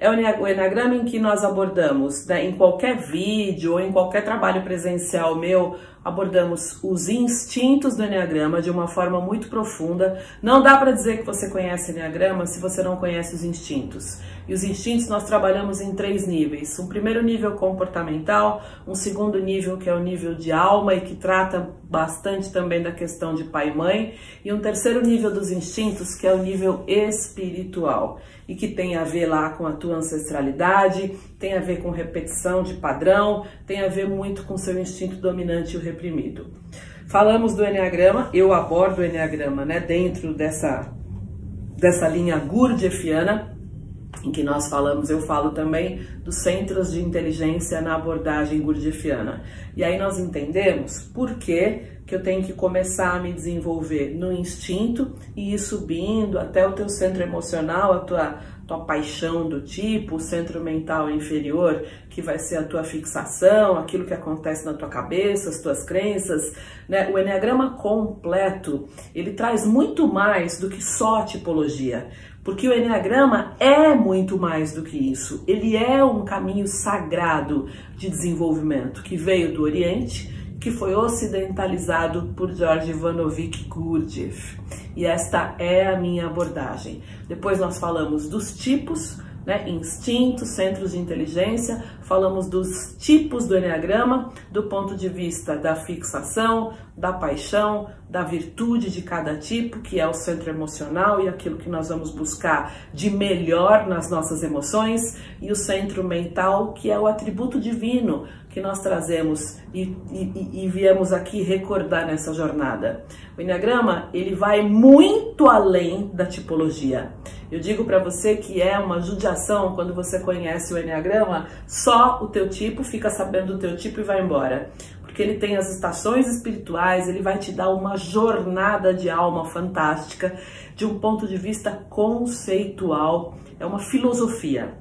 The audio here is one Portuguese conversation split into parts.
É o Enneagrama em que nós abordamos, né, em qualquer vídeo ou em qualquer trabalho presencial meu, abordamos os instintos do Enneagrama de uma forma muito profunda. Não dá para dizer que você conhece Enneagrama se você não conhece os instintos. E os instintos nós trabalhamos em três níveis. Um primeiro nível comportamental, um segundo nível que é o nível de alma e que trata bastante também da questão de pai e mãe, e um terceiro nível dos instintos que é o nível espiritual e que tem a ver lá com a tua ancestralidade, tem a ver com repetição de padrão, tem a ver muito com seu instinto dominante e o reprimido. Falamos do Enneagrama, eu abordo o Enneagrama né, dentro dessa, dessa linha gurdjieffiana, em que nós falamos, eu falo também dos centros de inteligência na abordagem gurdjieffiana. E aí nós entendemos por que, que eu tenho que começar a me desenvolver no instinto e ir subindo até o teu centro emocional, a tua, tua paixão do tipo, o centro mental inferior, que vai ser a tua fixação, aquilo que acontece na tua cabeça, as tuas crenças, né? O Enneagrama completo, ele traz muito mais do que só a tipologia. Porque o Enneagrama é muito mais do que isso. Ele é um caminho sagrado de desenvolvimento que veio do Oriente, que foi ocidentalizado por George Ivanovich Gurdjieff. E esta é a minha abordagem. Depois nós falamos dos tipos, né, centros de inteligência, falamos dos tipos do Enneagrama, do ponto de vista da fixação, da paixão, da virtude de cada tipo, que é o centro emocional e aquilo que nós vamos buscar de melhor nas nossas emoções, e o centro mental, que é o atributo divino que nós trazemos e, e, e viemos aqui recordar nessa jornada. O Enneagrama, ele vai muito além da tipologia. Eu digo para você que é uma judiação quando você conhece o Enneagrama, só o teu tipo, fica sabendo do teu tipo e vai embora. Porque ele tem as estações espirituais, ele vai te dar uma jornada de alma fantástica, de um ponto de vista conceitual, é uma filosofia.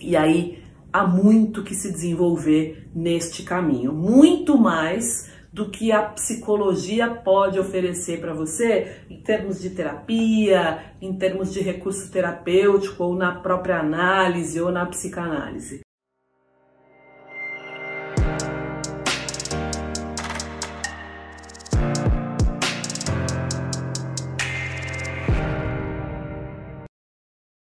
E aí há muito que se desenvolver neste caminho, muito mais do que a psicologia pode oferecer para você em termos de terapia, em termos de recurso terapêutico, ou na própria análise, ou na psicanálise.